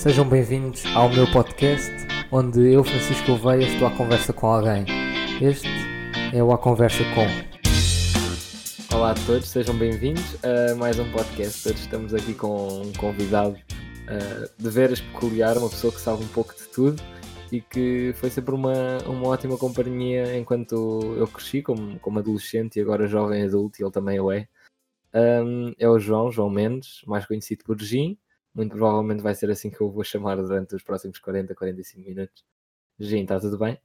Sejam bem-vindos ao meu podcast, onde eu, Francisco Gouveia, estou à conversa com alguém. Este é o A Conversa Com. Olá a todos, sejam bem-vindos a mais um podcast. Todos estamos aqui com um convidado uh, de veras peculiar, uma pessoa que sabe um pouco de tudo e que foi sempre uma, uma ótima companhia enquanto eu cresci como, como adolescente e agora jovem adulto, e ele também o é. Um, é o João, João Mendes, mais conhecido por Jim. Muito provavelmente vai ser assim que eu vou chamar durante os próximos 40, 45 minutos. Jim, está tudo bem?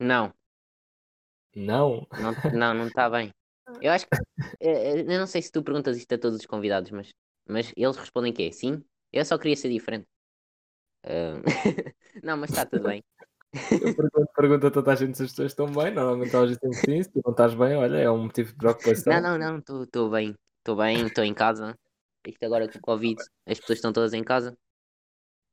Não. Não? Não, não está bem. Eu acho que. Eu não sei se tu perguntas isto a todos os convidados, mas, mas eles respondem que é sim. Eu só queria ser diferente. Uh... não, mas está tudo bem. Eu pergunto, pergunto a toda a gente se as pessoas estão bem. Normalmente elas dizem que sim. Se tu não estás bem, olha, é um motivo de preocupação. Não, não, não. Estou bem. Estou bem, estou em casa. Isto agora com o Covid, as pessoas estão todas em casa.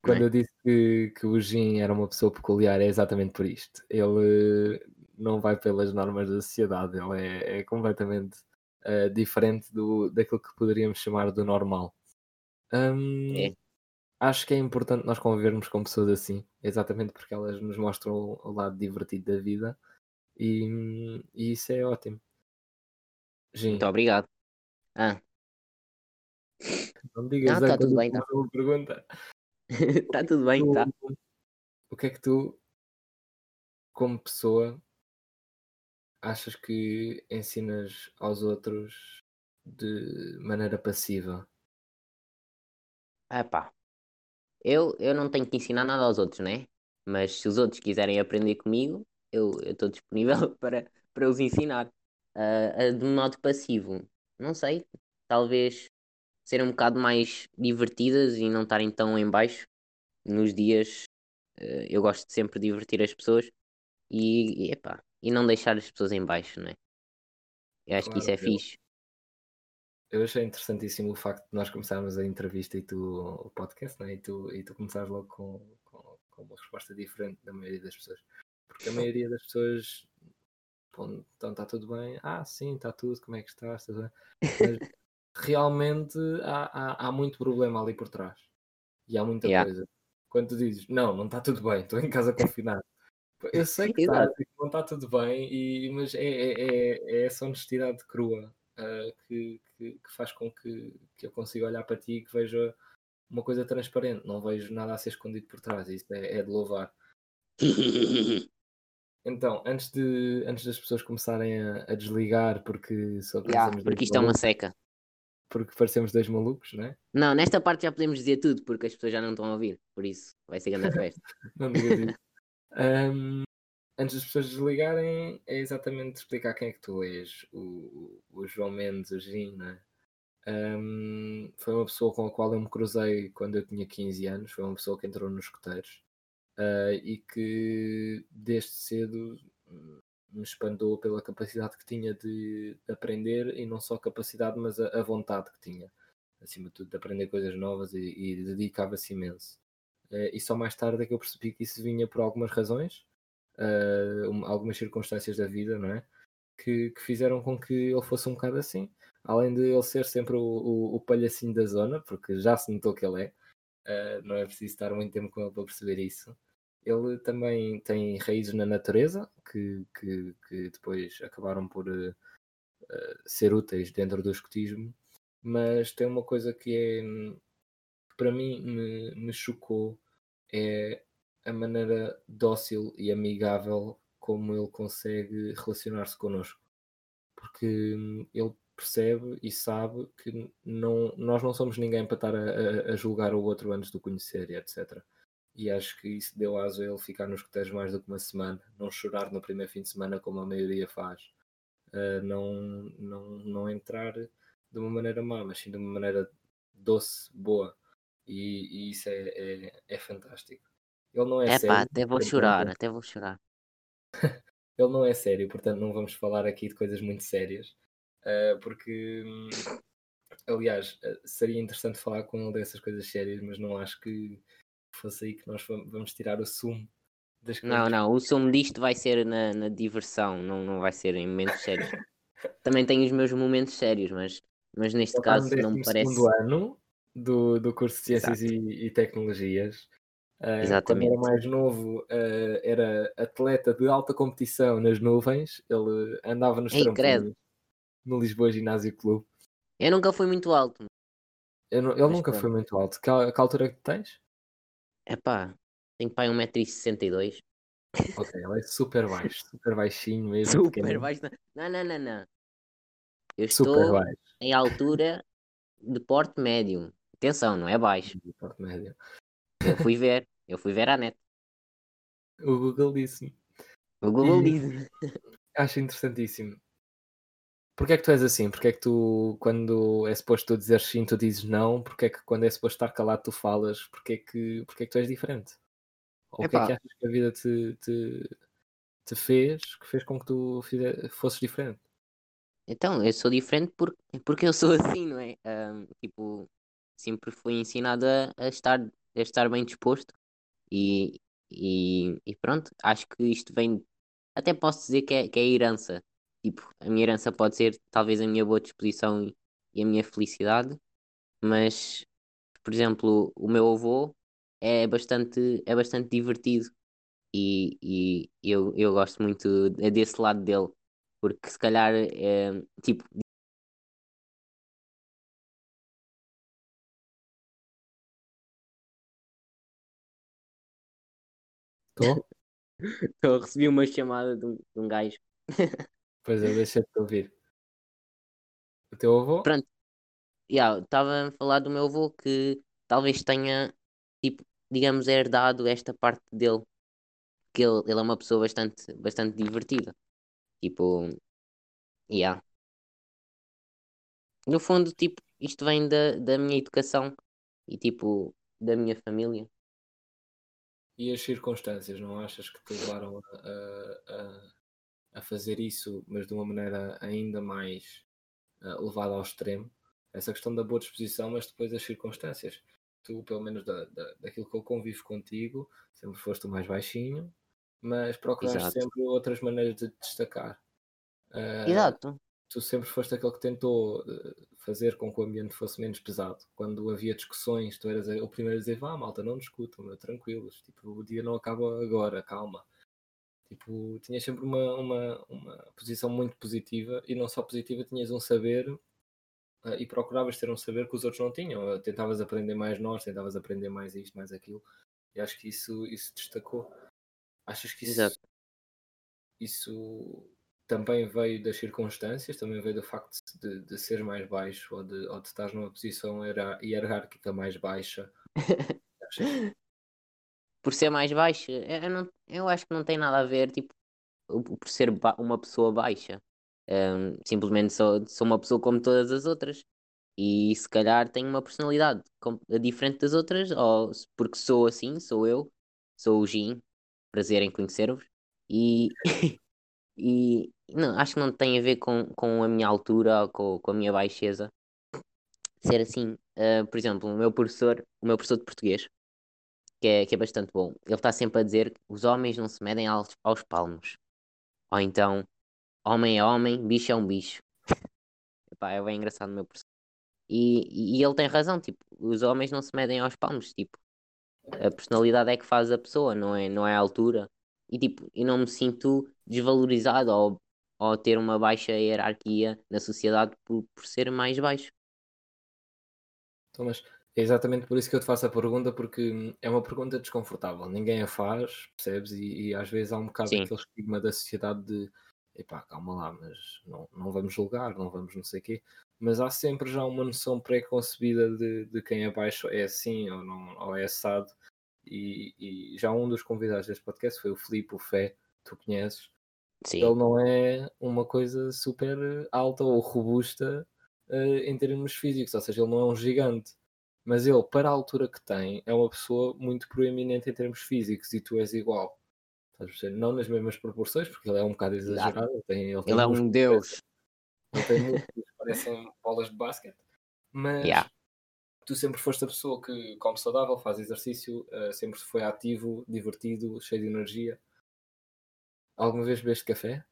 Quando é? eu disse que, que o Jim era uma pessoa peculiar, é exatamente por isto. Ele não vai pelas normas da sociedade, ele é, é completamente uh, diferente do, daquilo que poderíamos chamar do normal. Um, é. Acho que é importante nós convivermos com pessoas assim, exatamente porque elas nos mostram o lado divertido da vida e, e isso é ótimo. Jim. Muito obrigado. Ah, não digas não, tá tudo bem, tá. uma pergunta. tá tudo bem, tá. O que é que tu, como pessoa, achas que ensinas aos outros de maneira passiva? Ah pá, eu, eu não tenho que ensinar nada aos outros, né? Mas se os outros quiserem aprender comigo, eu estou disponível para, para os ensinar. Uh, de modo passivo, não sei, talvez serem um bocado mais divertidas e não estarem tão em baixo nos dias. Uh, eu gosto de sempre divertir as pessoas e, e, epá, e não deixar as pessoas em baixo, não é? Eu acho claro, que isso é eu, fixe. Eu achei interessantíssimo o facto de nós começarmos a entrevista e tu, o podcast, não é? e, tu, e tu começares logo com, com, com uma resposta diferente da maioria das pessoas. Porque a maioria das pessoas então está tudo bem? Ah, sim, está tudo, como é que estás? Mas realmente há, há, há, muito problema ali por trás. E há muita yeah. coisa. Quando tu dizes, não, não está tudo bem, estou em casa confinado. Eu sei que está, não está tudo bem, e, mas é, é, é, é essa honestidade crua uh, que, que, que, faz com que, que eu consiga olhar para ti e que veja uma coisa transparente. Não vejo nada a ser escondido por trás. Isso é, é de louvar. Então, antes, de, antes das pessoas começarem a, a desligar, porque só yeah, porque isto é uma seca porque parecemos dois malucos, não é? Não, nesta parte já podemos dizer tudo, porque as pessoas já não estão a ouvir, por isso vai ser grande festa. não digas isso. Um, antes das pessoas desligarem, é exatamente explicar quem é que tu és. O, o João Mendes, o Gin, né? Um, foi uma pessoa com a qual eu me cruzei quando eu tinha 15 anos. Foi uma pessoa que entrou nos escuteiros uh, e que desde cedo me expandou pela capacidade que tinha de aprender e não só capacidade, mas a, a vontade que tinha, acima de tudo, de aprender coisas novas e, e dedicava-se imenso. Uh, e só mais tarde é que eu percebi que isso vinha por algumas razões, uh, um, algumas circunstâncias da vida, não é? Que, que, fizeram com que ele fosse um bocado assim. Além de ele ser sempre o, o, o palhacinho da zona, porque já se notou que ele é, uh, não é preciso estar muito tempo com ele para perceber isso ele também tem raízes na natureza que, que, que depois acabaram por uh, ser úteis dentro do escotismo, mas tem uma coisa que é que para mim me, me chocou é a maneira dócil e amigável como ele consegue relacionar-se connosco. Porque hum, ele percebe e sabe que não, nós não somos ninguém para estar a, a, julgar o outro antes de o conhecer e etc e acho que isso deu aso a ele ficar nos coteiros mais do que uma semana, não chorar no primeiro fim de semana como a maioria faz, uh, não, não, não entrar de uma maneira má, mas sim de uma maneira doce, boa, e, e isso é, é, é, fantástico. Ele não é, é sério. Até vou chorar, até vou chorar. ele não é sério, portanto não vamos falar aqui de coisas muito sérias, uh, porque hum, aliás, eh, seria interessante falar com ele dessas coisas sérias, mas não acho que fosse aí que nós vamos tirar o sumo das coisas. Não, não, o sumo disto vai ser na, na diversão, não, não vai ser em momentos sérios. Também tenho os meus momentos sérios, mas, mas neste caso não me parece. ano, do, do curso de Ciências e, e, Tecnologias. Uh, quando era mais novo, uh, era atleta de alta competição nas nuvens. Ele andava nos trampolins no Lisboa Ginásio Clube. Eu nunca fui muito alto. Não, ele nunca pronto. foi muito alto. Que, que altura é que tens? É pá, tenho pai 1,62m. Ok, ele é super baixo, super baixinho mesmo. Super pequeno. baixo. Não, não, não, não. Eu estou em altura de porte médio. Atenção, não é baixo. De porte médio. Eu fui ver, eu fui ver a net. O Google disse-me. O Google e... disse. Acho interessantíssimo. Porquê é que tu és assim? Porquê é que tu, quando é suposto tu dizer sim, tu dizes não? Porquê é que quando é suposto estar calado, tu falas? Porquê é que, porquê é que tu és diferente? Ou o que é que achas que a vida te, te, te fez, que fez com que tu fizer, fosses diferente? Então, eu sou diferente porque, porque eu sou assim, não é? Um, tipo, sempre fui ensinado a, a, estar, a estar bem disposto e, e, e pronto, acho que isto vem, até posso dizer que é, que é herança Tipo, a minha herança pode ser talvez a minha boa disposição e, a minha felicidade, mas, por exemplo, o meu avô é bastante, é bastante divertido e, e eu, eu gosto muito desse lado dele, porque se calhar, é, tipo, Estou? Estou a receber uma chamada de um, de um gajo. Pois é, deixa-te ouvir. O teu avô? Pronto. Yeah, estava a falar do meu avô que talvez tenha, tipo, digamos, herdado esta parte dele. Que ele, ele é uma pessoa bastante, bastante divertida. Tipo, yeah. No fundo, tipo, isto vem da, da minha educação e, tipo, da minha família. E as circunstâncias, não achas que te levaram a, a, a fazer isso, mas de uma maneira ainda mais uh, levada ao extremo. Essa questão da boa disposição, mas depois as circunstâncias. Tu, pelo menos da, da, daquilo que eu convivo contigo, sempre foste o mais baixinho, mas procuraste sempre outras maneiras de te destacar. Uh, Exato. Tu sempre foste aquele que tentou eh, fazer com que o ambiente fosse menos pesado. Quando havia discussões, tu eras o primeiro a dizer: vá, malta, não discutam, tranquilos. Tipo, o dia não acaba agora, calma. Tipo, tinhas sempre uma, uma, uma posição muito positiva e não só positiva, tinhas um saber uh, e procuravas ter um saber que os outros não tinham. Tentavas aprender mais nós, tentavas aprender mais isto, mais aquilo. E acho que isso, isso destacou. Achas que isso, Exato. isso também veio das circunstâncias, também veio do facto de, de ser mais baixo ou de, ou de estar numa posição hierárquica mais baixa? Por ser mais baixa, eu, não, eu acho que não tem nada a ver, tipo, por ser uma pessoa baixa. Um, simplesmente sou, sou uma pessoa como todas as outras e se calhar tenho uma personalidade diferente das outras, ou porque sou assim, sou eu, sou o Jim, prazer em conhecer-vos. E, e não, acho que não tem a ver com, com a minha altura ou com, com a minha baixeza. Ser assim, uh, por exemplo, o meu professor, o meu professor de português, que é, que é bastante bom. Ele está sempre a dizer que os homens não se medem aos, aos palmos. Ou então, homem é homem, bicho é um bicho. Epá, é bem engraçado o meu professor. E, e ele tem razão, tipo, os homens não se medem aos palmos, tipo, a personalidade é que faz a pessoa, não é, não é a altura. E tipo, eu não me sinto desvalorizado ou, ou ter uma baixa hierarquia na sociedade por, por ser mais baixo. Então, mas é exatamente por isso que eu te faço a pergunta, porque é uma pergunta desconfortável. Ninguém a faz, percebes? E, e às vezes há um bocado Sim. aquele estigma da sociedade de epá, calma lá, mas não, não vamos julgar, não vamos não sei o quê. Mas há sempre já uma noção pré-concebida de, de quem é baixo é assim ou, não, ou é assado. E, e já um dos convidados deste podcast foi o Filipe, o Fé, tu conheces. Sim. Ele não é uma coisa super alta ou robusta uh, em termos físicos, ou seja, ele não é um gigante mas ele, para a altura que tem, é uma pessoa muito proeminente em termos físicos e tu és igual. Não nas mesmas proporções, porque ele é um bocado exagerado. Ele, tem, ele, ele é um deus. Ele tem músculos parecem bolas de basquete, mas yeah. tu sempre foste a pessoa que come saudável, faz exercício, uh, sempre foi ativo, divertido, cheio de energia. Alguma vez bebeste café?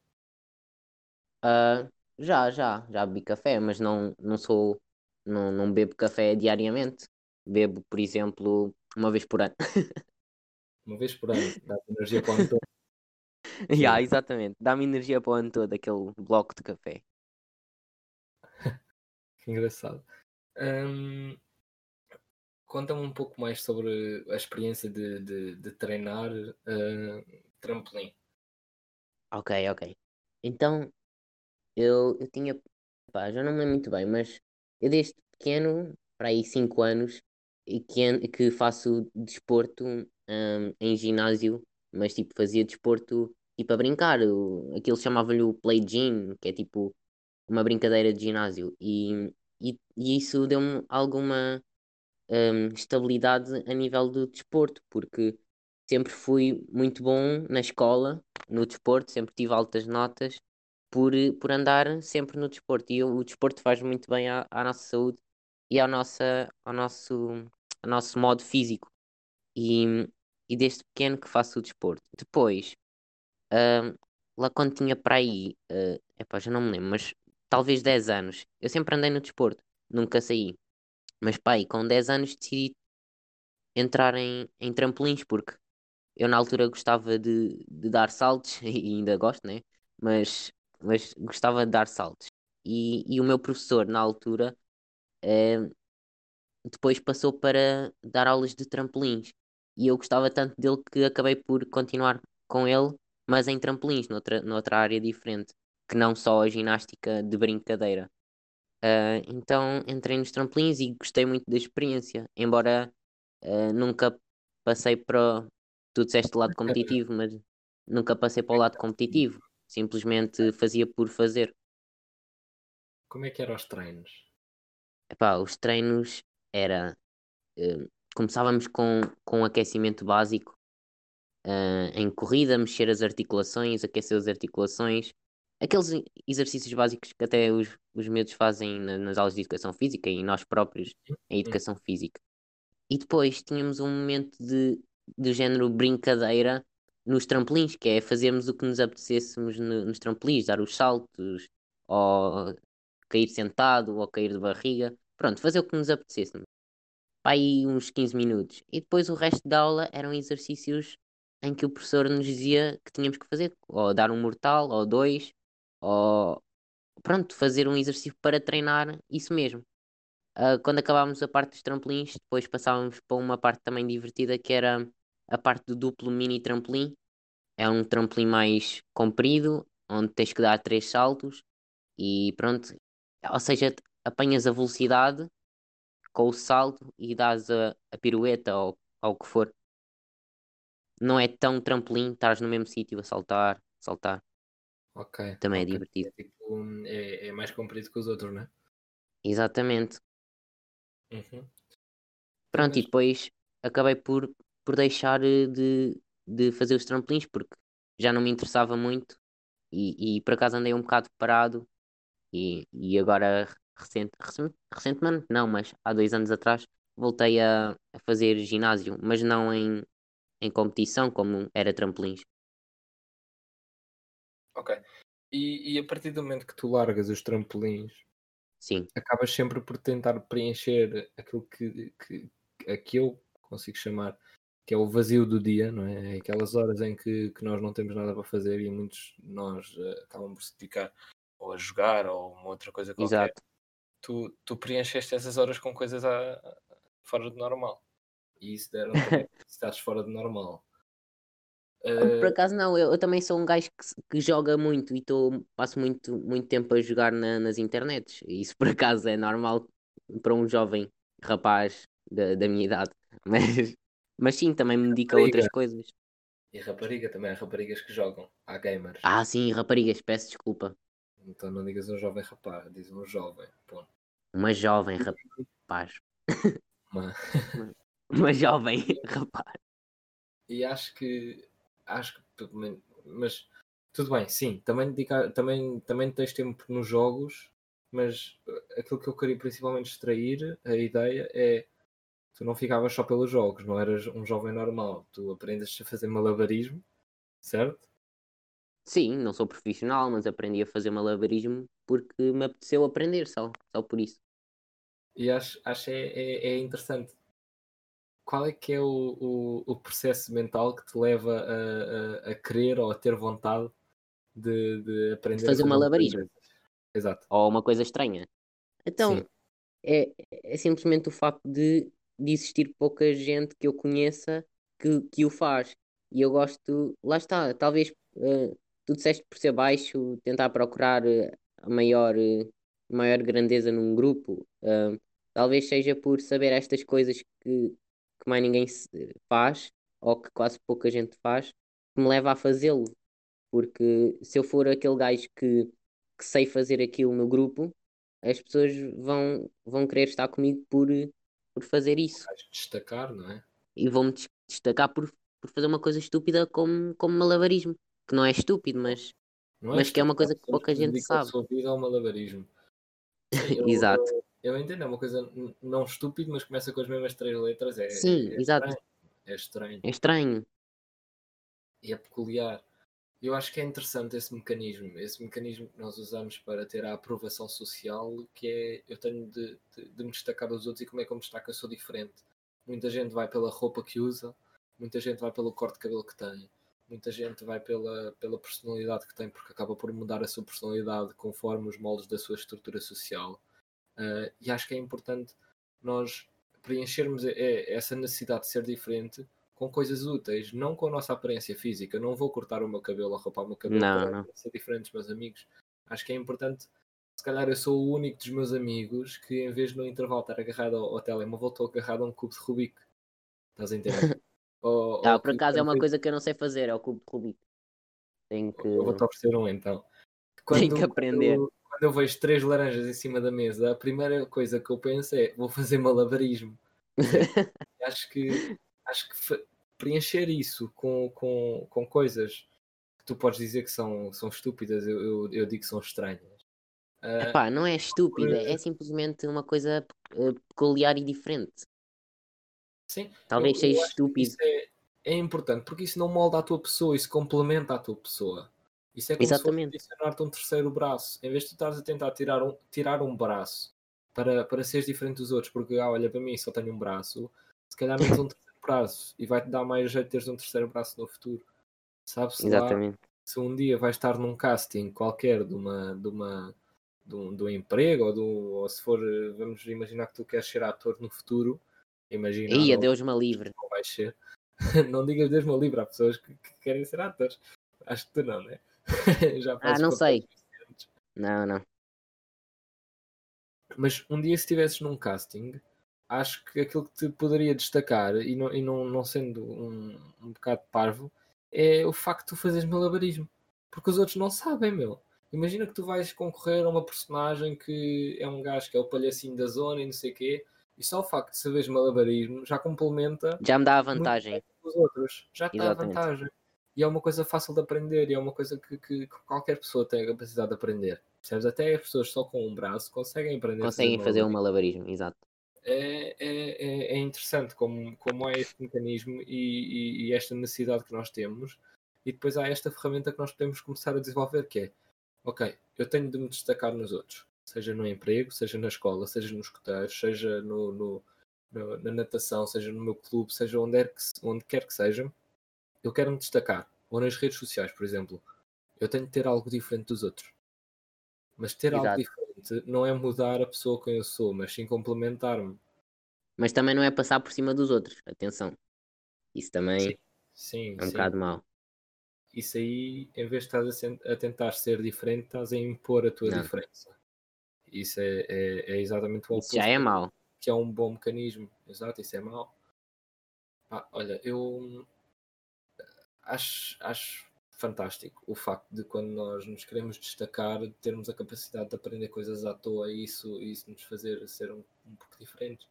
Uh, já, já, já bebi café, mas não, não sou não, não bebo café diariamente. bebo, por exemplo, uma vez por ano. Uma vez por ano, dá energia para o ano todo. yeah, exatamente, dá-me energia para o ano todo, aquele bloco de café. que engraçado. Um, Conta-me um pouco mais sobre a experiência de, de, de treinar uh, trampolim. Ok, ok. Então, eu, eu tinha, pá, já não me lembro muito bem, mas eu desde pequeno, para aí 5 anos, e que, que faço desporto um, em ginásio, mas tipo fazia desporto tipo a brincar, o, aquilo chamava-lhe o play gym, que é tipo uma brincadeira de ginásio, e, e, e isso deu-me alguma um, estabilidade a nível do desporto, porque sempre fui muito bom na escola, no desporto, sempre tive altas notas por, por andar sempre no desporto. E o, desporto faz muito bem à, à nossa saúde e ao, nossa, ao, nosso, ao nosso modo físico. E, e desde pequeno que faço o desporto. Depois, uh, lá quando tinha para aí, uh, epá, já não me lembro, mas talvez 10 anos, eu sempre andei no desporto, nunca saí. Mas pai, com 10 anos decidi entrar em, em trampolins, porque eu na altura gostava de, de dar saltos, e ainda gosto, né? Mas, mas gostava de dar saltos. E, e o meu professor, na altura, eh, depois passou para dar aulas de trampolins. E eu gostava tanto dele que acabei por continuar com ele, mas em trampolins, noutra, noutra área diferente, que não só a ginástica de brincadeira. Uh, então entrei nos trampolins e gostei muito da experiência, embora uh, nunca passei para. Tu disseste lado competitivo, mas nunca passei para o lado competitivo, simplesmente fazia por fazer. Como é que eram os treinos? Epá, os treinos era. Uh, começávamos com, com um aquecimento básico em corrida, mexer as articulações, aquecer as articulações, aqueles exercícios básicos que até os, os miúdos fazem nas aulas de educação física e nós próprios em educação física. E depois tínhamos um momento de, de género brincadeira nos trampolins, que é fazermos o que nos apetecêssemos no, nos trampolins, dar os saltos, ou cair sentado, ou cair de barriga. Pronto, fazer o que nos apetecêssemos. Para aí uns 15 minutos. E depois o resto da aula eram exercícios em que o professor nos dizia que tínhamos que fazer, ou dar um mortal, ou dois, ou pronto, fazer um exercício para treinar isso mesmo. Uh, quando acabávamos a parte dos trampolins, depois passávamos para uma parte também divertida que era a parte do duplo mini trampolim. É um trampolim mais comprido, onde tens que dar três saltos e pronto. Ou seja, apanhas a velocidade com o salto e dás a, a pirueta ou, ou o que for. Não é tão trampolim, estás no mesmo sítio a saltar, saltar. Ok. Também é ok. divertido. É, tipo, é, é mais comprido que os outros, não é? Exatamente. Uhum. Pronto, e Mas- depois acabei por, por deixar eh, de, de fazer os trampolins porque já não me interessava muito e, e por acaso andei um bocado parado e, e agora recente, recen- recentemente não, mas há dois anos atrás voltei a, a fazer ginásio, mas não em, em competição como era trampolins. Ok. E, e a partir do momento que tu largas os trampolins, Sim, acabas sempre por tentar preencher aquilo que, que, que eu consigo chamar que é o vazio do dia, não é? É Aquelas horas em que, que nós não temos nada para fazer e muitos de nós eh, acabam por se dedicar ou a jogar ou uma outra coisa qualquer. exato. Tu, tu preencheste essas horas com coisas a- a- fora do normal. E isso deram também se estás fora do normal. Por Eh, acaso não, eu, eu também sou um gajo que, que joga muito e tô, passo muito, muito tempo a jogar na- nas internets. E Isso por acaso é normal para um jovem rapaz da, da minha idade. Mas, mas sim, também me dedico a outras coisas. e rapariga também, há raparigas que jogam. Há gamers. Ah, sim, raparigas, peço desculpa. Então não digas um jovem rapaz, diz um jovem. Uma jovem rapaz. Uma- Uma jovem rapaz. E acho que acho que mas tudo bem, sim, também dedicar, também, também tens tempo nos jogos, mas eh, aquilo que eu queria principalmente extrair, a ideia é tu não ficavas só pelos jogos, não eras um jovem normal, tu aprendes a fazer malabarismo, certo? Sim, não sou profissional, mas aprendi a fazer malabarismo porque me apeteceu aprender só, só por isso. E acho, acho é, é, é interessante qual é que é o, o, o processo mental que te leva a, a, a, querer ou a ter vontade de, de aprender de fazer a malabarismo? Exato. Ou uma coisa estranha. Então, é, é simplesmente o facto de, de existir pouca gente que eu conheça que, que o faz. E eu gosto, lá está, talvez uh, tu disseste por ser baixo, tentar procurar uh, a maior, uh, maior grandeza num grupo. talvez seja por saber estas coisas que, que mais ninguém faz, ou que quase pouca gente faz, que me leva a fazê-lo. Porque se eu for aquele gajo que, que sei fazer aquilo no grupo, as pessoas vão, vão querer estar comigo por, por fazer isso. Vais destacar, não é? E vão-me destacar por, por fazer uma coisa estúpida como, como malabarismo. Que não é estúpido, mas, é mas que é uma coisa que estúpido, pouca gente dedica a sabe. sua vida ao malabarismo. Eu, Exato. Eu, eu entendo, é uma coisa não estúpido, mas começa com as mesmas três letras. É, Sim, é exato. estranho. É estranho. É estranho. e é peculiar. Eu acho que é interessante esse mecanismo, esse mecanismo que nós usamos para ter a aprovação social, que é eu tenho de, de, de me destacar dos outros e como é que eu me destaco, eu sou diferente. Muita gente vai pela roupa que usa, muita gente vai pelo corte de cabelo que tem, muita gente vai pela, pela personalidade que tem, porque acaba por mudar a sua personalidade conforme os moldes da sua estrutura social. Uh, e acho que é importante nós preenchermos essa necessidade de ser diferente com coisas úteis, não com a nossa aparência física. Não vou cortar o meu cabelo ou rapar o meu cabelo Não, para não. ser diferente dos meus amigos. Acho que é importante. Se calhar eu sou o único dos meus amigos que, em vez de no intervalo estar agarrado ao, ao telemóvel, estou agarrado a um cubo de Rubik. Estás a entender? ou, Ah, ou por acaso é uma quando- coisa que eu não sei fazer, é o cubo de Rubik. Tenho que. Eu vou-te oferecer um então. Tenho que aprender. Quando, quando eu vejo três laranjas em cima da mesa, a primeira coisa que eu penso é vou fazer malabarismo. acho que, acho que preencher isso com, com, com coisas que tu podes dizer que são, são estúpidas, eu, eu, eu digo que são estranhas. Ah, Epá, não é estúpida, é simplesmente uma coisa eh, peculiar e diferente. sim, Talvez eu- seja eu estúpido. Isso é, é importante porque isso não molda a tua pessoa, isso complementa a tua pessoa. Isso é como Exatamente. se fosse adicionar-te um terceiro braço. Em vez de tu estares a tentar tirar um, tirar um braço para, para seres diferente dos outros, porque ah, olha para mim, só tenho um braço, se calhar metes um terceiro braço e vai-te dar mais jeito de teres um terceiro braço no futuro. Sabe-se lá se um dia vais estar num casting qualquer de uma de uma de um, de um emprego ou, do, ou se for vamos imaginar que tu queres ser ator no futuro imagina Ia, não, Deus me livre. não vais ser não digas Deus me livre há pessoas que, que querem ser atores acho que tu não né já Ah, não sei. Não, não. mas um dia se estivesses num casting acho que aquilo que te poderia destacar e não, e não, não sendo um, um bocado parvo é o facto de tu fazeres malabarismo porque os outros não sabem meu imagina que tu vais concorrer a uma personagem que é um gajo que é o palhacinho da zona e não sei o quê e só o facto de saberes malabarismo já complementa Já me dá a vantagem. os outros já está a Exatamente. vantagem e é uma coisa fácil de aprender e é uma coisa que, que- que qualquer pessoa tem a capacidade de aprender percebes? até as pessoas só com um braço conseguem aprender a Conseguem fazer um malabarismo, exato. É, é, é- é interessante como, como é este mecanismo e, e- e esta necessidade que nós temos, e depois há esta ferramenta que nós podemos começar a desenvolver, que é ok, eu tenho de me destacar nos outros, seja no emprego, seja na escola, seja nos escuteiros, seja no, no- no- na natação, seja no meu clube, seja onde, é que, onde quer que seja, eu quero me destacar, ou nas redes sociais, por exemplo, eu tenho de ter algo diferente dos outros. Mas ter algo Exato. Diferente não é mudar a pessoa quem eu sou, mas sim complementar-me. Mas também não é passar por cima dos outros. Atenção. Isso também Sim, é um sim. bocado mau. Isso aí, em vez de estás a, tentar ser diferente, estás a impor a tua Não. diferença. Isso é, é, é exatamente o Isso já oposto é mau. que é um bom mecanismo. Exato, isso é mau. Ah, olha, eu acho, acho fantástico o facto de quando nós nos queremos destacar, termos a capacidade de aprender coisas à toa e isso, isso nos fazer ser um, um pouco diferentes.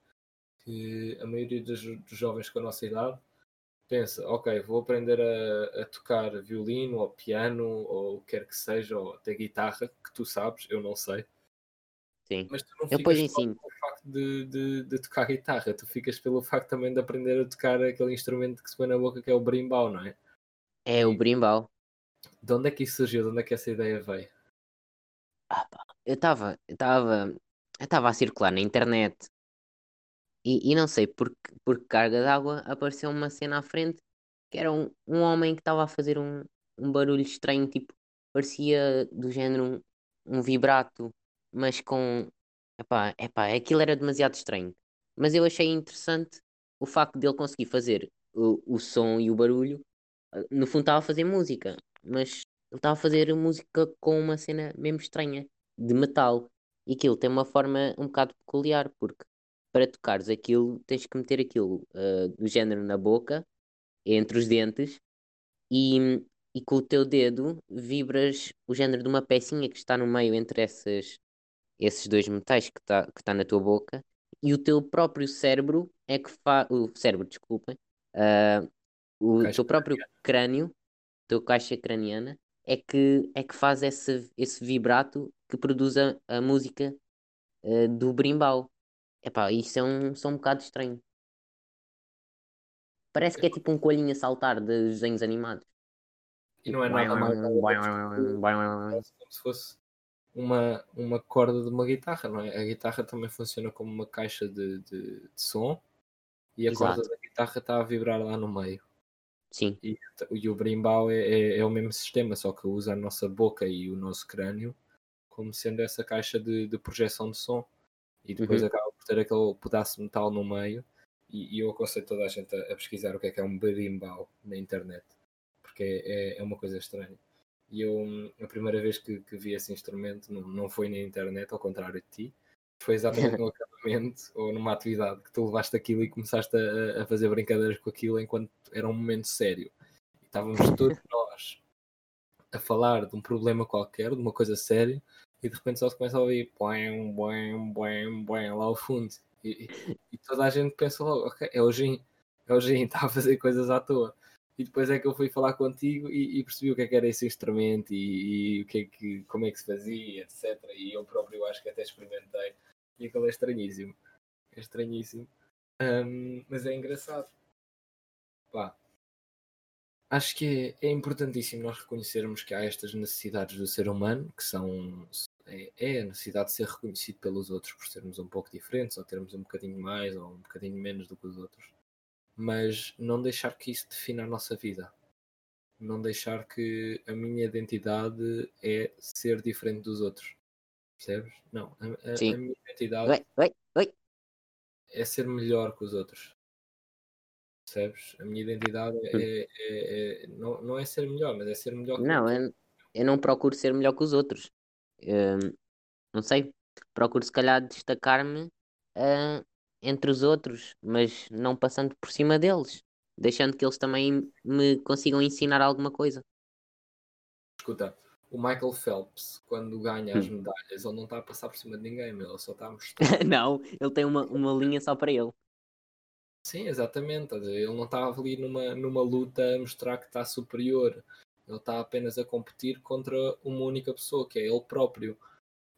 Que a maioria dos, dos jovens com a nossa idade pensa, ok, vou aprender a, a tocar violino ou piano ou o que quer que seja, ou até guitarra, que tu sabes, eu não sei. Sim. Mas tu não Eu depois ficas ensino. pelo facto de, de, de tocar guitarra, tu ficas pelo facto também de aprender a tocar aquele instrumento que se põe na boca que é o brimbau, não é? É o brimbal. De onde é que isso surgiu? De onde é que essa ideia veio? Eu estava, eu estava, eu estava a circular na internet E, e não sei por, por carga d'água apareceu uma cena à frente que era um, um homem que estava a fazer um, um barulho estranho, tipo, parecia do género um, um vibrato, mas com. Epá, epá, aquilo era demasiado estranho. Mas eu achei interessante o facto dele conseguir fazer o, o som e o barulho. eh, No fundo estava a fazer música, mas ele estava a fazer música com uma cena mesmo estranha, de metal. E aquilo tem uma forma um bocado peculiar, porque para tocares aquilo tens que meter aquilo eh, do género na boca, entre os dentes, e, e com o teu dedo vibras o género de uma pecinha que está no meio entre essas, esses dois metais que está que tá na tua boca, e o teu próprio cérebro é que faz. O cérebro, desculpem. ah, o Caixa teu próprio crânio, teu caixa craniana, é que, é que faz esse, esse vibrato que produz a, a música ah, do brimbau. Epá, isso é um som um bocado estranho. Parece que é tipo um coelhinho a saltar de desenhos animados. E não é nada mais como se fosse uma, uma corda de uma guitarra, não é? A guitarra também funciona como uma caixa de, de, de som e a corda Exato. da guitarra está a vibrar lá no meio. Sim, E, e o brimbau é, é, é o mesmo sistema, só que usa a nossa boca e o nosso crânio como sendo essa caixa de, de projeção de som. E depois Uhum. acaba por ter aquele pedaço de metal no meio. E, e eu aconselho toda a gente a, a pesquisar o que é que é um berimbau na internet, porque é, é uma coisa estranha. E eu, a primeira vez que, que vi esse instrumento, não, não foi na internet, ao contrário de ti, foi exatamente no acampamento ou numa atividade que tu levaste aquilo e começaste a, a fazer brincadeiras com aquilo enquanto era um momento sério. E estávamos todos nós a falar de um problema qualquer, de uma coisa séria, e de repente só se começa a ouvir boem, boem, boem, boem lá ao fundo. E, e- e toda a gente pensa logo, ok, é o Jim, é o Jim, está a fazer coisas à toa. E depois é que eu fui falar contigo e, e percebi o que é que era esse instrumento e, e o que é que, como é que se fazia, etc. E eu próprio acho que até experimentei. E aquilo é estranhíssimo. É estranhíssimo. Hum, mas é engraçado. Pá, acho que é, é importantíssimo nós reconhecermos que há estas necessidades do ser humano, que são é, é a necessidade de ser reconhecido pelos outros por sermos um pouco diferentes, ou termos um bocadinho mais ou um bocadinho menos do que os outros. Mas não deixar que isso defina a nossa vida. Não deixar que a minha identidade é ser diferente dos outros. Percebes? Não, a, a- a minha identidade Oi, oi, oi. é ser melhor que os outros. Percebes? A minha identidade Hum. é, é- é- não, não é ser melhor, mas é ser melhor que Não, eu, eu não procuro ser melhor que os outros. Hum, não sei. Procuro se calhar destacar-me ah, entre os outros, mas não passando por cima deles. Deixando que eles também me consigam ensinar alguma coisa. Escuta, o Michael Phelps, quando ganha as Hum. medalhas, ele não está a passar por cima de ninguém, meu, ele só está a mostrar. não, ele tem uma, uma linha só para ele. Sim, exatamente. ver? Ele não está ali numa, numa luta a mostrar que está superior. Ele está apenas a competir contra uma única pessoa, que é ele próprio.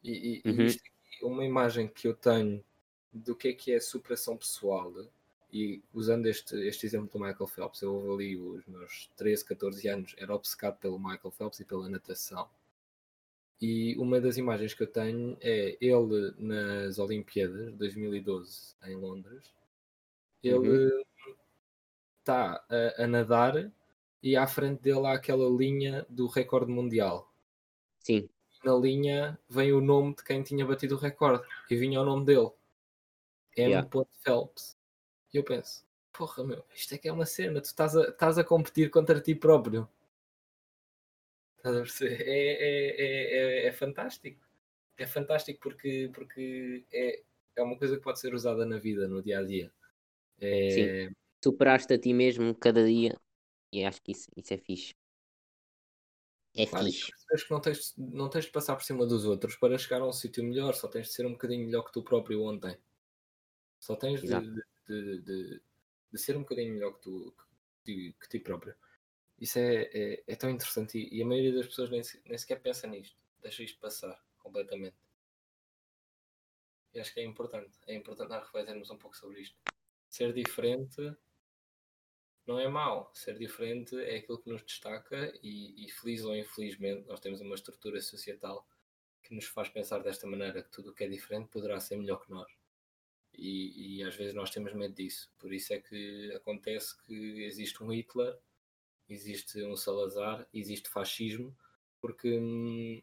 E, e- e Uhum. isto aqui, uma imagem que eu tenho do que é que é superação pessoal, e usando este, este exemplo do Michael Phelps, eu ali os meus 13, 14 anos, era obcecado pelo Michael Phelps e pela natação. E uma das imagens que eu tenho é ele nas Olimpíadas de 2012 em Londres. Ele está a, a nadar e à frente dele há aquela linha do recorde mundial. Sim, Na linha vem o nome de quem tinha batido o recorde e vinha o nome dele. M. Yeah. Phelps. E eu penso, porra meu, isto é que é uma cena, tu estás a, estás a competir contra ti próprio. Estás a perceber? É, é, é, é, é fantástico. É fantástico porque, porque é, é uma coisa que pode ser usada na vida, no dia a dia. É, superaste a ti mesmo cada dia. E acho que isso, isso é fixe. É Claro, fixe. que não tens, não tens de passar por cima dos outros para chegar a um sítio melhor, só tens de ser um bocadinho melhor que tu próprio ontem. Só tens de, de, de- de ser um bocadinho melhor que tu que, que ti próprio. Isso é, é, é tão interessante e, e a maioria das pessoas nem, nem sequer pensa nisto, deixa isto passar completamente. E acho que é importante, é importante nós refletirmos um pouco sobre isto. Ser diferente não é mau. Ser diferente é aquilo que nos destaca e, e feliz ou infelizmente nós temos uma estrutura societal que nos faz pensar desta maneira, que tudo o que é diferente poderá ser melhor que nós. E, e, às vezes nós temos medo disso. Por isso é que acontece que existe um Hitler, existe um Salazar, existe fascismo, porque. Hum,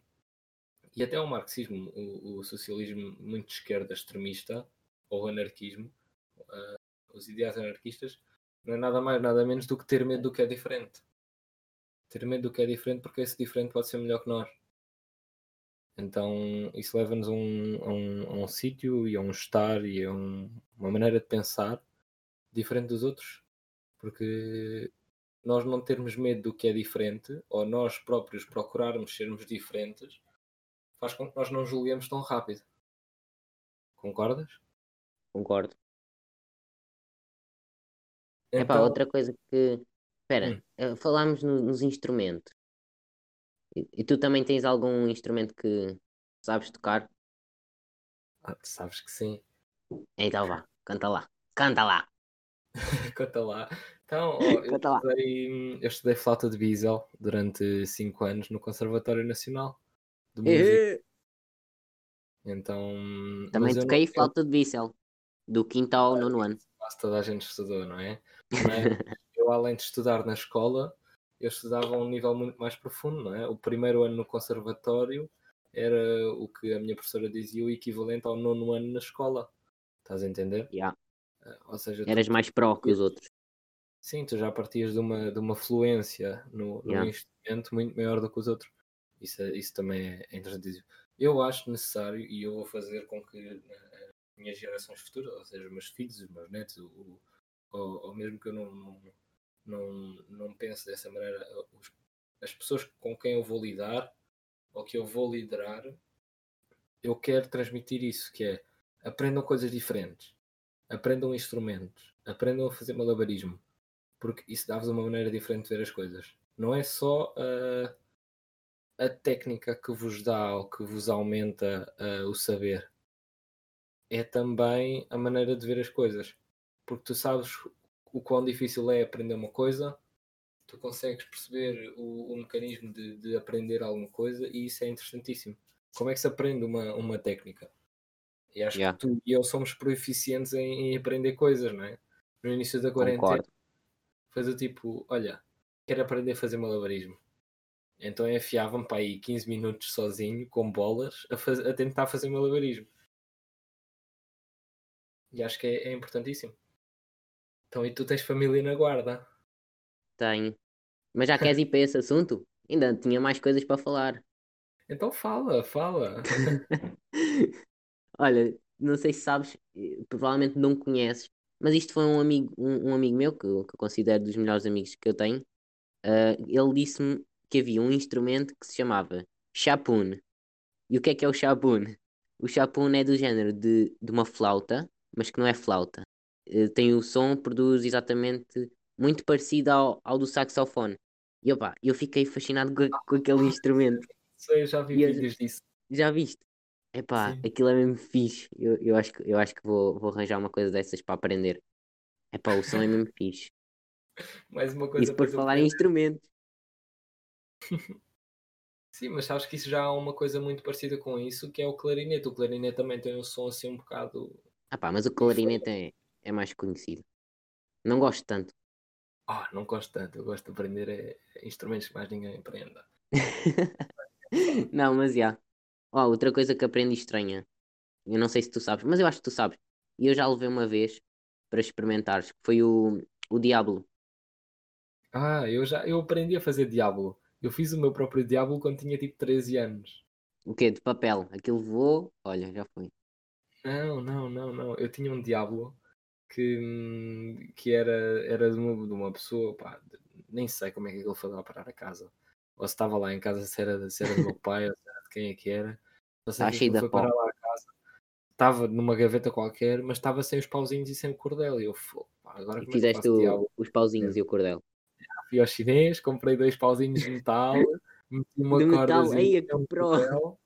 e até o marxismo, o, o socialismo muito de esquerda extremista, ou o anarquismo, uh, os ideais anarquistas, não é nada mais, nada menos do que ter medo do que é diferente. Ter medo do que é diferente, porque esse diferente pode ser melhor que nós. Então isso leva-nos a um, a um, a um sítio e a um estar e a um, uma maneira de pensar diferente dos outros. Porque nós não termos medo do que é diferente, ou nós próprios procurarmos sermos diferentes, faz com que nós não julguemos tão rápido. Concordas? Concordo. Então... Epá, outra coisa que. Espera, hum. Eh, falámos no, nos instrumentos. E, e, tu também tens algum instrumento que sabes tocar? Ah, tu sabes que sim. Então vá, canta lá. Canta lá. canta lá. Então, eu, canta estudei, lá. eu estudei flauta de bisel durante 5 anos no Conservatório Nacional de Música. Então. Também toquei não... flauta de bisel. Do quinto ao nono ano. Quase toda a gente estudou, não é? Mas eu, além de estudar na escola, eu estudava a um nível muito mais profundo, não é? O primeiro ano no conservatório era o que a minha professora dizia o equivalente ao nono ano na escola. Estás a entender? Yeah. Ah, ou seja, Eras tu... mais pró que os outros. Sim, tu já partias de uma, de uma fluência no, no yeah. instrumento muito maior do que os outros. Isso, é, isso também é, interessante. Eu acho necessário e eu vou fazer com que as minhas gerações futuras, ou seja, os meus filhos, os meus netos, o, ou, ou mesmo que eu não, não não, não penso dessa maneira. As pessoas com quem eu vou lidar ou que eu vou liderar, eu quero transmitir isso, que é aprendam coisas diferentes, aprendam instrumentos, aprendam a fazer malabarismo, porque isso dá-vos uma maneira diferente de ver as coisas. Não é só a, a técnica que vos dá ou que vos aumenta o saber, é também a maneira de ver as coisas, porque tu sabes o quão difícil é aprender uma coisa, tu consegues perceber o, o mecanismo de, de, aprender alguma coisa e isso é interessantíssimo. Como é que se aprende uma, uma técnica? E acho yeah. que tu e eu somos proficientes em, em, aprender coisas, não é? No início da quarentena, faz o tipo: olha, quero aprender a fazer malabarismo. Então enfiava-me para aí 15 minutos sozinho, com bolas, a, faz, a tentar fazer malabarismo. E acho que é, é importantíssimo. Então, e tu tens família na guarda? Tenho. Mas já queres ir para esse assunto? Ainda tinha mais coisas para falar. Então fala, fala. Olha, não sei se sabes, eh, provavelmente não conheces, mas isto foi um amigo, um, um amigo meu que eu, que eu, considero dos melhores amigos que eu tenho. Uh, ele disse-me que havia um instrumento que se chamava chapun. E o que é que é o chapun? O chapun é do género de, de uma flauta, mas que não é flauta. Eh, tem o som, produz exatamente muito parecido ao, ao do saxofone. E opa, eu fiquei fascinado com, com aquele instrumento. Sei, já vi eu, vídeos disso. Já viste? Epá, Sim. aquilo é mesmo fixe. Eu, eu, acho, que, eu acho que vou, vou arranjar uma coisa dessas para aprender. Epá, o som é mesmo fixe. Mais uma coisa Isso por falar em instrumentos. Sim, mas sabes que isso já há uma coisa muito parecida com isso, que é o clarinete. O clarinete também tem um som assim um bocado. Ah pá, mas o clarinete é, é mais conhecido. Não gosto tanto. Ah, não gosto tanto. Eu gosto de aprender é, instrumentos que mais ninguém aprenda. não, mas já. Oh, outra coisa que aprendi estranha. Eu não sei se tu sabes, mas eu acho que tu sabes. E eu já levei uma vez para experimentares, que foi o, o Diablo. Ah, eu já eu aprendi a fazer Diablo. Eu fiz o meu próprio Diablo quando tinha tipo 13 anos. O quê? De papel? Aquilo voou? Olha, já foi. Não, não, não, não. Eu tinha um Diablo que, que era, era de, uma, de uma pessoa, pá, nem sei como é que ele foi lá parar a casa. Ou se estava lá em casa, se era, se era do meu pai, ou se era de quem é que era. Não sei que ele foi parar lá a casa. Estava numa gaveta qualquer, mas estava sem os pauzinhos e sem o cordel. E eu, pá, agora e é fizeste o, os pauzinhos é. e o cordel. Fui ao chinês, comprei dois pauzinhos de metal, meti uma de metal, Ei, um cordel,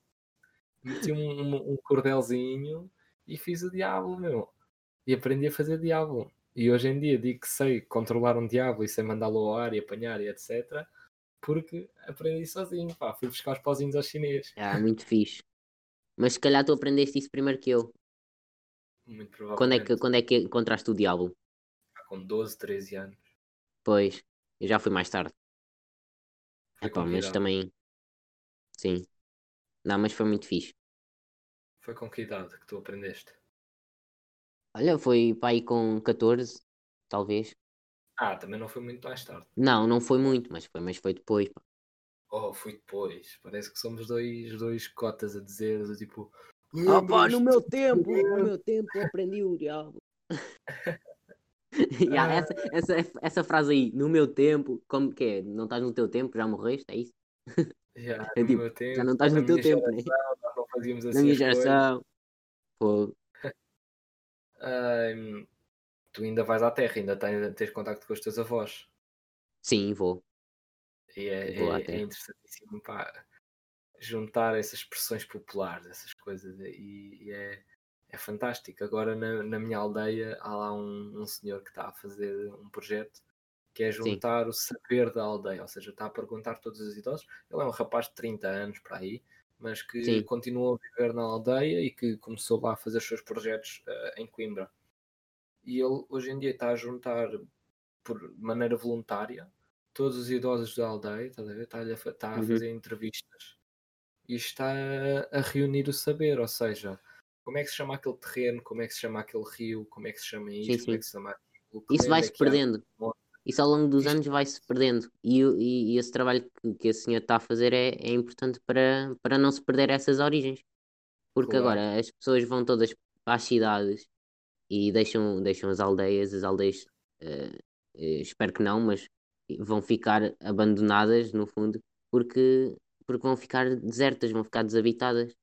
meti um, um, um cordelzinho e fiz o diabo, meu e aprendi a fazer diabo. E hoje em dia digo que sei controlar um diabo e sei mandá-lo ao ar e apanhar e etc. Porque aprendi sozinho, pá, fui buscar os pauzinhos aos chineses. Ah, muito fixe. Mas se calhar tu aprendeste isso primeiro que eu. Muito Quando é, provavelmente. que, quando é que encontraste o Diablo? Com 12, 13 anos. Pois, eu já fui mais tarde. Foi Epá, mas também. Sim. Não, mas foi muito fixe. Foi com que idade que tu aprendeste? Olha, foi para aí com 14, talvez. Ah, também não foi muito mais tarde. Não, não foi muito, mas foi, mas foi depois. pá. Oh, fui depois. Parece que somos dois, dois cotas a dizer, tipo. Ah pá, no "Lembras-te meu tempo, no meu tempo aprendi o diabo. Ya, essa, essa, essa frase aí, no meu tempo, como que é? Não estás no teu tempo, já morreste, é isso? Já, É no tipo, meu tempo, já não estás no teu tempo, né? não fazíamos assim Na minha geração. Pô, Tu ainda vais à terra, ainda tens, tens contacto com os teus avós. sim, vou. E é, Vou é, é interessantíssimo pá, juntar essas expressões populares, essas coisas, e, e é, é fantástico. Agora na, na minha aldeia há lá um, um senhor que está a fazer um projeto que é juntar o saber da aldeia, ou seja, está a perguntar a todos os idosos. Ele é um rapaz de 30 anos para aí, mas que Sim. continua a viver na aldeia e que começou lá a fazer os seus projetos eh, em Coimbra. E ele hoje em dia está a juntar por maneira voluntária todos os idosos da aldeia, estás a ver? Está, a, está a Uhum. fazer entrevistas e está a, a reunir o saber, ou seja, como é que se chama aquele terreno, como é que se chama aquele rio, como é que se chama isto, Sim, como sim. é que se chama aquilo. Isso vai-se há. perdendo. Bom, Isso ao longo dos anos vai-se perdendo. E, e, e esse trabalho que, que esse senhor está a fazer é, é importante para, para não se perder essas origens. Porque Claro. agora as pessoas vão todas para as cidades e deixam, deixam as aldeias, as aldeias, eh, espero que não, mas vão ficar abandonadas no fundo, porque, porque vão ficar desertas, vão ficar desabitadas.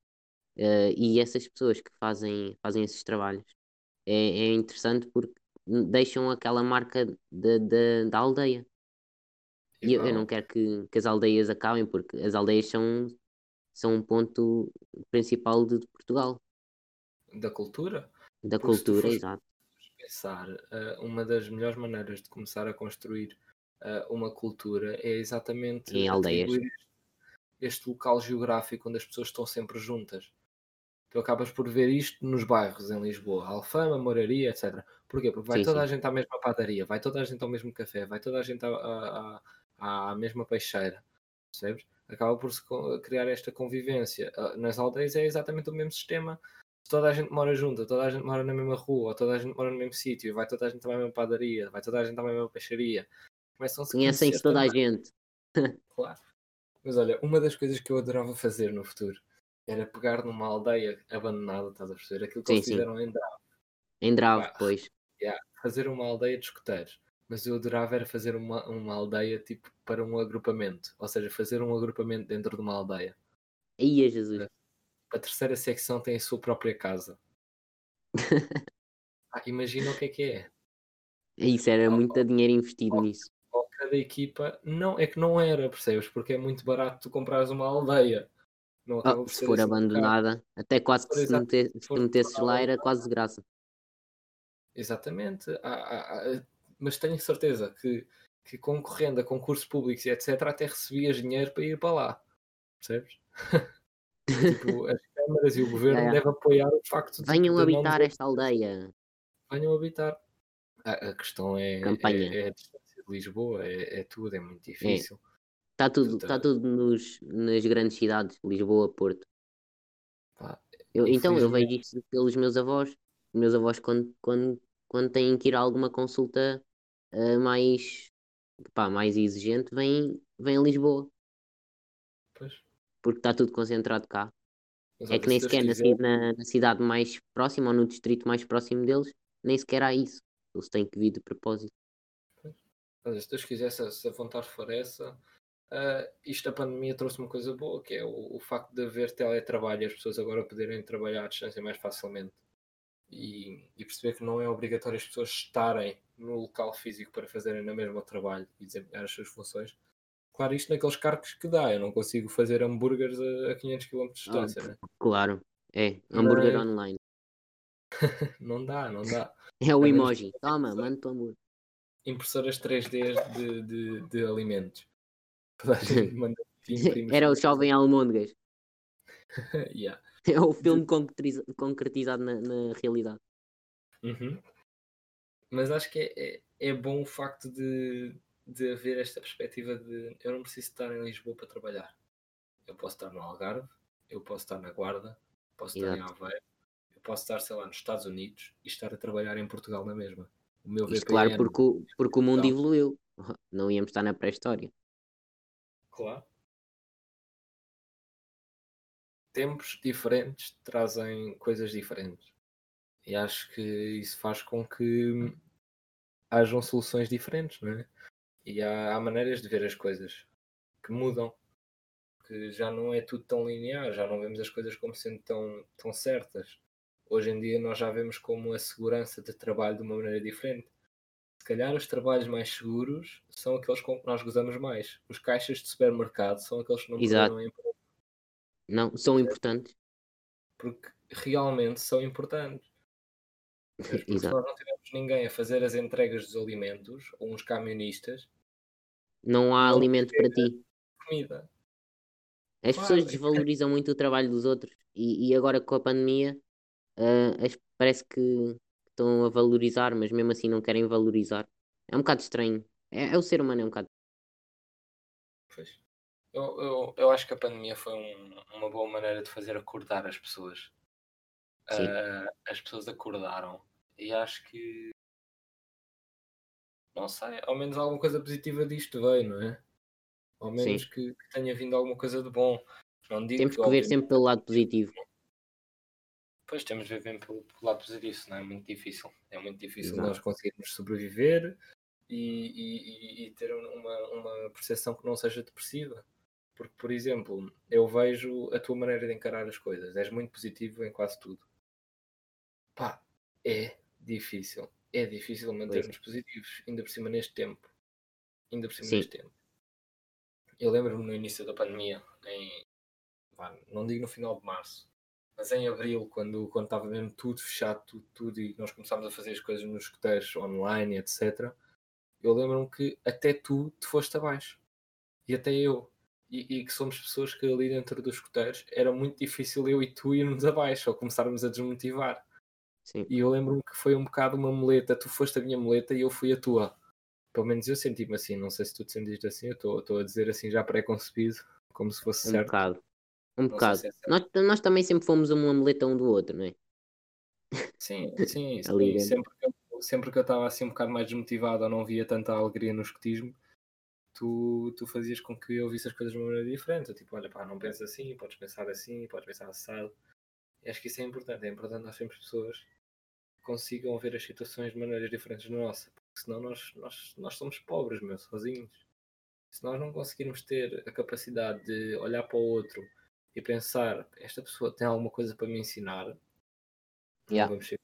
Eh, e essas pessoas que fazem, fazem esses trabalhos é, é interessante porque deixam aquela marca da, da, da aldeia. E eu, eu não quero que, que as aldeias acabem, porque as aldeias são, são um ponto principal de, de Portugal, da cultura. da Porque cultura, exato. pensar, eh, uma das melhores maneiras de começar a construir eh, uma cultura é exatamente Em aldeias. este local geográfico onde as pessoas estão sempre juntas. Tu acabas por ver isto nos bairros em Lisboa, Alfama, Moraria, etc. Porquê? Porque vai Sim, toda sim. a gente à mesma padaria, vai toda a gente ao mesmo café, vai toda a gente à, à, à- mesma peixeira, percebes? Acaba por se criar esta convivência. Ah, Nas aldeias é exatamente o mesmo sistema. Se toda a gente mora junta, toda a gente mora na mesma rua, ou toda a gente mora no mesmo sítio, vai toda a gente à mesma padaria, vai toda a gente à mesma peixaria. Começam-se Conhecem-se toda a gente. Claro. Mas olha, uma das coisas que eu adorava fazer no futuro era pegar numa aldeia abandonada, estás a perceber? Aquilo que Sim, eles sim. fizeram em Drava, Em Drave, Pá. Pois. fazer uma aldeia de escuteiros. Mas eu adorava era fazer uma, uma aldeia tipo para um agrupamento, ou seja, fazer um agrupamento dentro de uma aldeia. Aí é Jesus. A terceira secção tem a sua própria casa. Ah, imagina o que é que é. Isso era Oh, muito dinheiro investido nisso. Ou cada equipa, não, é que não era, percebes? Porque é muito barato tu comprares uma aldeia. Não Oh, se for abandonada, até quase que se, meter, se metesses lá era quase de graça. Exatamente. Há- há- há- mas tenho certeza que, que concorrendo a concursos públicos e etc., até recebias dinheiro para ir para lá. Percebes? tipo, as câmaras e o governo ya. devem apoiar o facto de, Venham de não habitar dizer- esta aldeia. venham habitar. A, a questão é, Campanha. é, é a distância de Lisboa, é, é tudo, é muito difícil. Está tudo, Puta. tá tudo nos, nas grandes cidades, Lisboa, Porto. Pá, Eu- então eu vejo isto pelos meus avós. Meus avós, quando, quando, quando têm que ir a alguma consulta eh, mais, pá, mais exigente, vêm, vêm a Lisboa, Pois. porque está tudo concentrado cá. Mas É que nem sequer na, quiser, na, na cidade mais próxima ou no distrito mais próximo deles, nem sequer há isso. Eles têm que vir de propósito. olha, se Deus quiser, se, a vontade for essa, ah, isto a pandemia trouxe uma coisa boa, que é o, o facto de haver teletrabalho e as pessoas agora poderem trabalhar à distância mais facilmente. E, e perceber que não é obrigatório as pessoas estarem no local físico para fazerem na mesma trabalho e desempenhar as suas funções. Claro, isto naqueles cargos que dá, eu não consigo fazer hambúrgueres a, a 500 km de distância, né? Claro, é. Hambúrguer Mas- online. não dá, não dá. É o emoji. Toma, manda o hambúrguer. Impressoras 3D de, de, de alimentos. Toda a gente manda. Era o Jovem Almôndegas. Yeah. É o filme concretiza- concretizado na, na realidade. Uhum. Mas acho que é, é, é bom o facto de, de haver esta perspectiva de eu não preciso estar em Lisboa para trabalhar. Eu posso estar no Algarve, eu posso estar na Guarda, posso estar Exato. em Aveiro, eu posso estar, sei lá, nos Estados Unidos e estar a trabalhar em Portugal na mesma. O meu Isto, claro, porque o, porque o mundo evoluiu. Não íamos estar na pré-história. Claro. Tempos diferentes trazem coisas diferentes. E acho que isso faz com que hajam soluções diferentes, não é? E há, há maneiras de ver as coisas que mudam. Que já não é tudo tão linear, já não vemos as coisas como sendo tão, tão certas. Hoje em dia nós já vemos como a segurança de trabalho de uma maneira diferente. Se calhar os trabalhos mais seguros são aqueles com que nós gozamos mais. Os caixas de supermercado são aqueles que não Exato. perderam emprego, Não, são importantes. porque realmente são importantes. Porque se nós não tivermos ninguém a fazer as entregas dos alimentos, ou uns camionistas, Não há Não alimento para ti. comida. As Claro, pessoas desvalorizam muito o trabalho dos outros. E, e agora com a pandemia, as- parece que estão a valorizar, mas mesmo assim não querem valorizar. É um bocado estranho. É, é o ser humano, é um bocado. Pois. Eu, eu, eu acho que a pandemia foi um- uma boa maneira de fazer acordar as pessoas. Ah, as pessoas acordaram. E acho que. Não sei, ao menos alguma coisa positiva disto veio, não é? Ao menos que, que tenha vindo alguma coisa de bom. Não digo Temos que ver obviamente, sempre pelo lado positivo. Pois temos de ver bem pelo, pelo lado positivo, senão é muito difícil. É muito difícil Exato. nós conseguirmos sobreviver e, e- e- e ter uma, uma percepção que não seja depressiva. Porque, por exemplo, eu vejo a tua maneira de encarar as coisas. És muito positivo em quase tudo. Pá, é difícil. É difícil manter-nos positivos, ainda por cima neste tempo. Ainda por cima Sim. neste tempo. Eu lembro-me no início da pandemia, em, não digo no final de março, mas em abril, quando, quando estava mesmo tudo fechado, tudo, tudo, e nós começámos a fazer as coisas nos escuteiros online, etc. Eu lembro-me que até tu te foste abaixo. E até eu. E, e que somos pessoas que ali dentro dos escuteiros era muito difícil eu e tu irmos abaixo ou começarmos a desmotivar. Sim. E eu lembro-me que foi um bocado uma muleta. Tu foste a minha muleta e eu fui a tua. Pelo menos eu senti-me assim. Não sei se tu te sentiste assim. Eu estou a dizer assim já pré-concebido, como se fosse Um certo. bocado. Um sei bocado. se é. Nós, nós também sempre fomos uma muleta um do outro, não é? Sim, sim, sim. Sempre que, eu, sempre que eu estava assim um bocado mais desmotivado ou não via tanta alegria no escutismo, tu, tu fazias com que eu visse as coisas de uma maneira diferente. Eu, tipo, olha, pá, não pensa assim, podes pensar assim, podes pensar assado. E acho que isso é importante. É importante nós sermos pessoas que consigam ver as situações de maneiras diferentes da nossa. Porque senão nós, nós, nós somos pobres, meu, sozinhos. Se nós não conseguirmos ter a capacidade de olhar para o outro e pensar, esta pessoa tem alguma coisa para me ensinar, não Yeah. vamos ser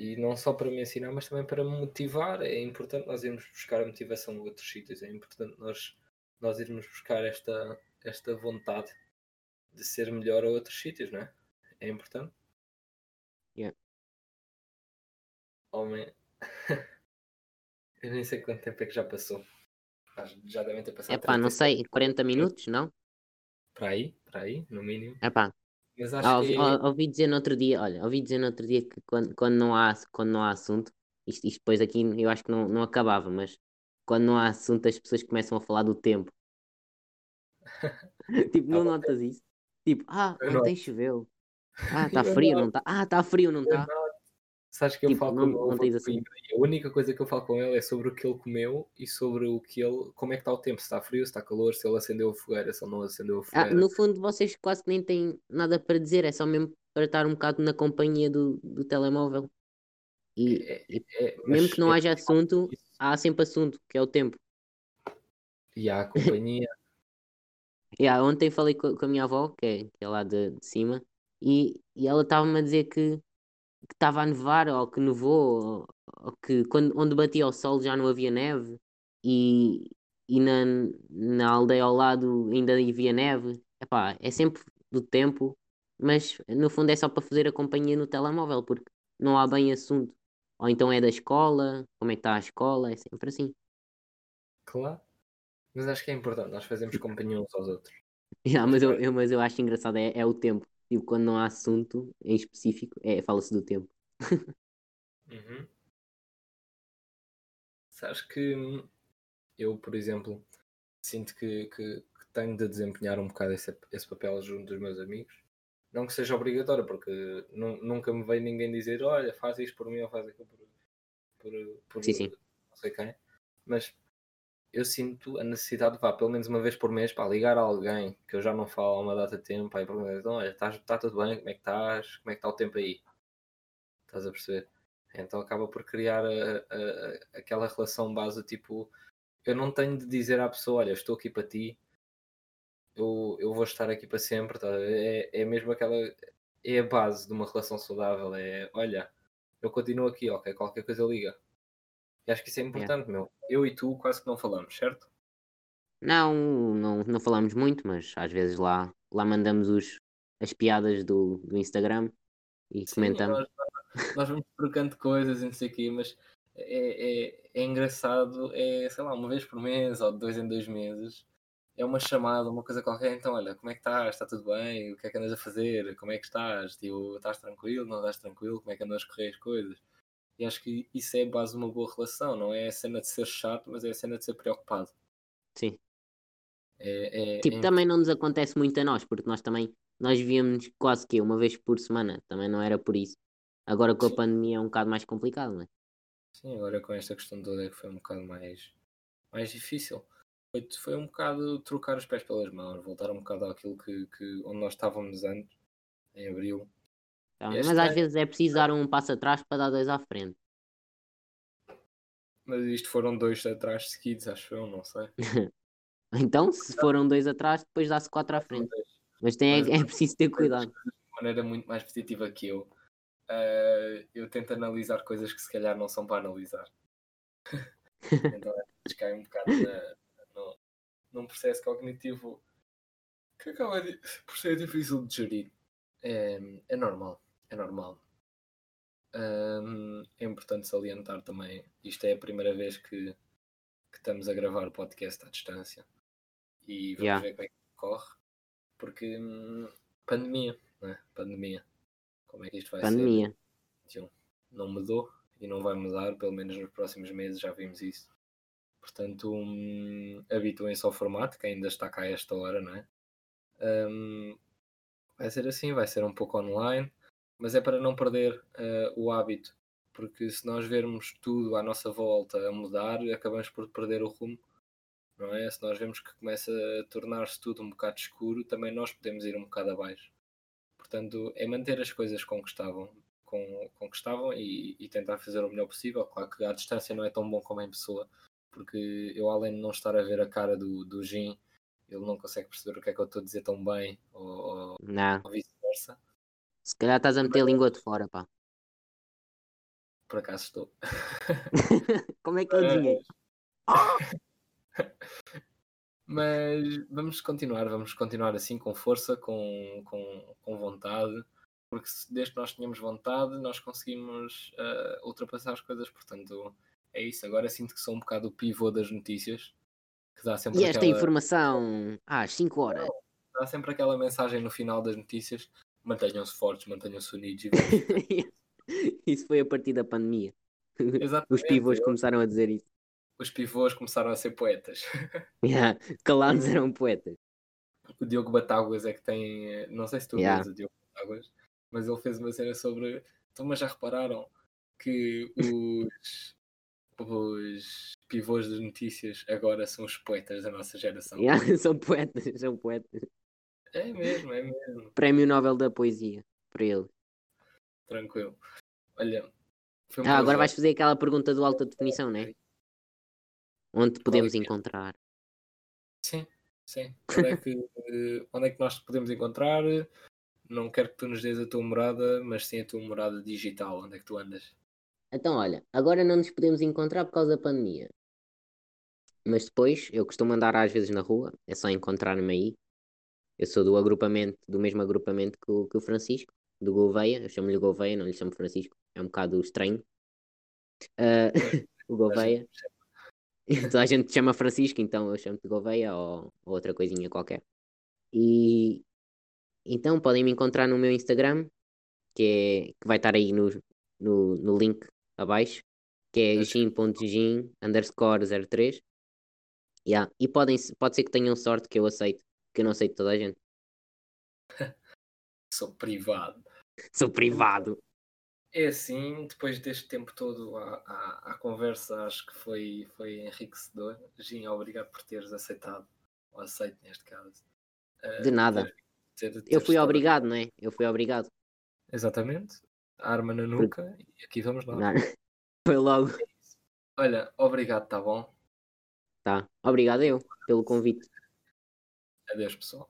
e não só para me ensinar, mas também para me motivar. É importante nós irmos buscar a motivação em outros sítios. É importante nós, nós irmos buscar esta, esta vontade de ser melhor a outros sítios, não é? É importante. Yeah. Homem, eu nem sei quanto tempo é que já passou. Já devem ter passado. É pá, não 37 sei, 40 minutos, não? Para aí, para aí, no mínimo. É pá, Mas acho Ah, ouvi, que ou- ouvi dizer no outro dia, olha, ouvi dizer no outro dia que quando, quando, não, há, quando não há assunto, isto, isto depois aqui eu acho que não, não acabava, mas quando não há assunto as pessoas começam a falar do tempo. Tipo, não bom notas isso? Tipo, ah, ontem choveu. Ah, está Eu frio, não está? Ah, está frio, não está? Sabes que eu Tipo, falo não- com não assim- a única coisa que eu falo com ele é sobre o que ele comeu e sobre o que ele, como é que está o tempo, se está frio, se está calor, se ele acendeu a fogueira, se ele não acendeu a Ah, fogueira. no fundo vocês quase que nem têm nada para dizer, é só mesmo para estar um bocado na companhia do, do telemóvel. E, É- e é- mesmo que não é haja assunto, há sempre assunto, que é o tempo. E há a companhia. Yeah, ontem falei co- com, a minha avó, que é, que é lá de, de cima, e, e ela estava-me a dizer que que estava a nevar, ou que nevou, ou, que quando, onde batia o sol já não havia neve, e, e na, na aldeia ao lado ainda havia neve. Epá, é sempre do tempo, mas no fundo é só para fazer a companhia no telemóvel, porque não há bem assunto. Ou então é da escola, como é que está a escola, é sempre assim. Claro. Mas acho que é importante, nós fazemos companhia uns aos outros. Yeah, mas, eu, eu- mas eu acho engraçado, é, é o tempo. Tipo, quando não há assunto em específico, é, fala-se do tempo. Uhum. Sabes que eu, por exemplo, sinto que, que, que tenho de desempenhar um bocado esse, esse papel junto dos meus amigos. Não que seja obrigatório, porque nu- nunca me veio ninguém dizer olha, faz isto por mim ou faz aquilo por, por, por Sim, sim. não sei quem. Mas eu sinto a necessidade de vá pelo menos uma vez por mês para ligar a alguém que eu já não falo há uma data de tempo aí perguntar, então, olha, está tá tudo bem, como é que estás? Como é que está o tempo aí? Estás a perceber? Então acaba por criar a- a- aquela relação base tipo eu não tenho de dizer à pessoa, olha, estou aqui para ti, eu, eu vou estar aqui para sempre, tá? é, é mesmo aquela é a base de uma relação saudável, é olha, eu continuo aqui, ok, qualquer coisa liga. E acho que isso é importante, meu. Eu e tu quase que não falamos, certo? Não, não, não falamos muito, mas às vezes lá, lá mandamos os, as piadas do, do Instagram e Sim, comentamos. nós, nós vamos trocando coisas e não sei o quê, mas é, é, é engraçado, é, sei lá, uma vez por mês ou de dois em dois meses, é uma chamada, uma coisa qualquer, então olha, como é que estás? Está tudo bem? O que é que andas a fazer? Como é que estás? Tipo, estás tranquilo? Não estás tranquilo? Como é que andas a correr as coisas? E acho que isso é a base de uma boa relação, não é a cena de ser chato, mas é a cena de ser preocupado. Sim. É, é, Tipo, é também não nos acontece muito a nós, porque nós também, nós víamos quase que uma vez por semana, também não era por isso. Agora com a Sim. pandemia é um bocado mais complicado, não é? Sim, agora com esta questão toda é que foi um bocado mais, mais difícil. Foi, foi um bocado trocar os pés pelas mãos, voltar um bocado àquilo que, que onde nós estávamos antes, em abril. Então, Este mas às ano- vezes é preciso dar um passo atrás para dar dois à frente. Mas isto foram dois atrás seguidos, acho eu, não sei. Então, se foram dois atrás, depois dá-se quatro à frente. Mas tem, Mas- é preciso ter cuidado. De maneira muito mais positiva que eu. eh, eu tento analisar coisas que se calhar não são para analisar. então vezes cai um bocado na, no, num processo cognitivo que acaba de, por ser difícil de gerir. É, é normal, é normal. Ahm, é importante salientar também, isto é a primeira vez que, que estamos a gravar o podcast à distância e vamos Yeah. ver como é que corre, porque hum, pandemia, não é? Pandemia. Como é que isto vai Pandemia. ser? Não mudou e não vai mudar, pelo menos nos próximos meses já vimos isso. Portanto, hum, habituem-se ao formato, que ainda está cá a esta hora, não é? Hum, vai ser assim, vai ser um pouco online, mas é para não perder eh, o hábito, porque se nós vermos tudo à nossa volta a mudar, acabamos por perder o rumo, não é? Se nós vemos que começa a tornar-se tudo um bocado escuro, também nós podemos ir um bocado abaixo. Portanto, é manter as coisas com que estavam, com, com que estavam e, e tentar fazer o melhor possível. Claro que à distância não é tão bom como em pessoa, porque eu, além de não estar a ver a cara do, do Jim, ele não consegue perceber o que é que eu estou a dizer tão bem, ou, ou vice-versa. Se calhar estás a meter a língua de fora, pá. Por acaso estou. Como é que eu adivinhei? Mas vamos continuar, vamos continuar assim com força, com, com, com vontade, porque desde que nós tínhamos vontade, nós conseguimos ah, ultrapassar as coisas. Portanto, é isso. Agora sinto que sou um bocado o pivô das notícias, que dá sempre, E esta aquela, informação às 5 horas. dá sempre aquela mensagem no final das notícias: mantenham-se fortes, mantenham-se unidos. E. Isso foi a partir da pandemia. Os Exatamente, pivôs eu- começaram a dizer isso. Os pivôs começaram a ser poetas. Yeah. Calados eram poetas. o Diogo Batáguas é que tem. eh, Não sei se tu Yeah. vês o Diogo Batáguas, mas ele fez uma cena sobre. Então, mas já repararam que os, os pivôs das notícias agora são os poetas da nossa geração? Yeah, São poetas, são poetas. É mesmo, é mesmo. Prémio Nobel da Poesia para ele. Tranquilo. Olha. Foi Ah, agora vais fazer aquela pergunta do alta definição, né? Onde podemos que é? encontrar? Sim, sim. Onde é, que, onde é que nós te podemos encontrar? Não quero que tu nos dês a tua morada, mas sim a tua morada digital. Onde é que tu andas? Então, olha, agora não nos podemos encontrar por causa da pandemia. Mas depois, eu costumo andar às vezes na rua, é só encontrar-me aí. Eu sou do agrupamento, do mesmo agrupamento que o, que o Francisco, do Gouveia. Eu chamo-lhe Gouveia, não lhe chamo Francisco. É um bocado estranho. Ah, o Gouveia. Toda a gente te chama Francisco, então eu chamo-te Gouveia ou, ou outra coisinha qualquer. E então podem me encontrar no meu Instagram, que, é, que vai estar aí no, no, no link abaixo, que é gin.gin underscore 03. Yeah. E podem, pode ser que tenham sorte que eu aceito, que eu não aceito toda a gente. Sou privado. Sou privado. É assim, depois deste tempo todo à, à, à conversa, acho que foi, foi enriquecedor. Gin, obrigado por teres aceitado, ou aceito neste caso. eh, De nada. ter- ter- ter Eu fui estado- obrigado, não é? Eu fui obrigado. Exatamente. Arma na nuca e aqui vamos lá. Não. Foi logo. Olha, obrigado, tá bom? Tá. Obrigado eu pelo convite. Adeus, pessoal.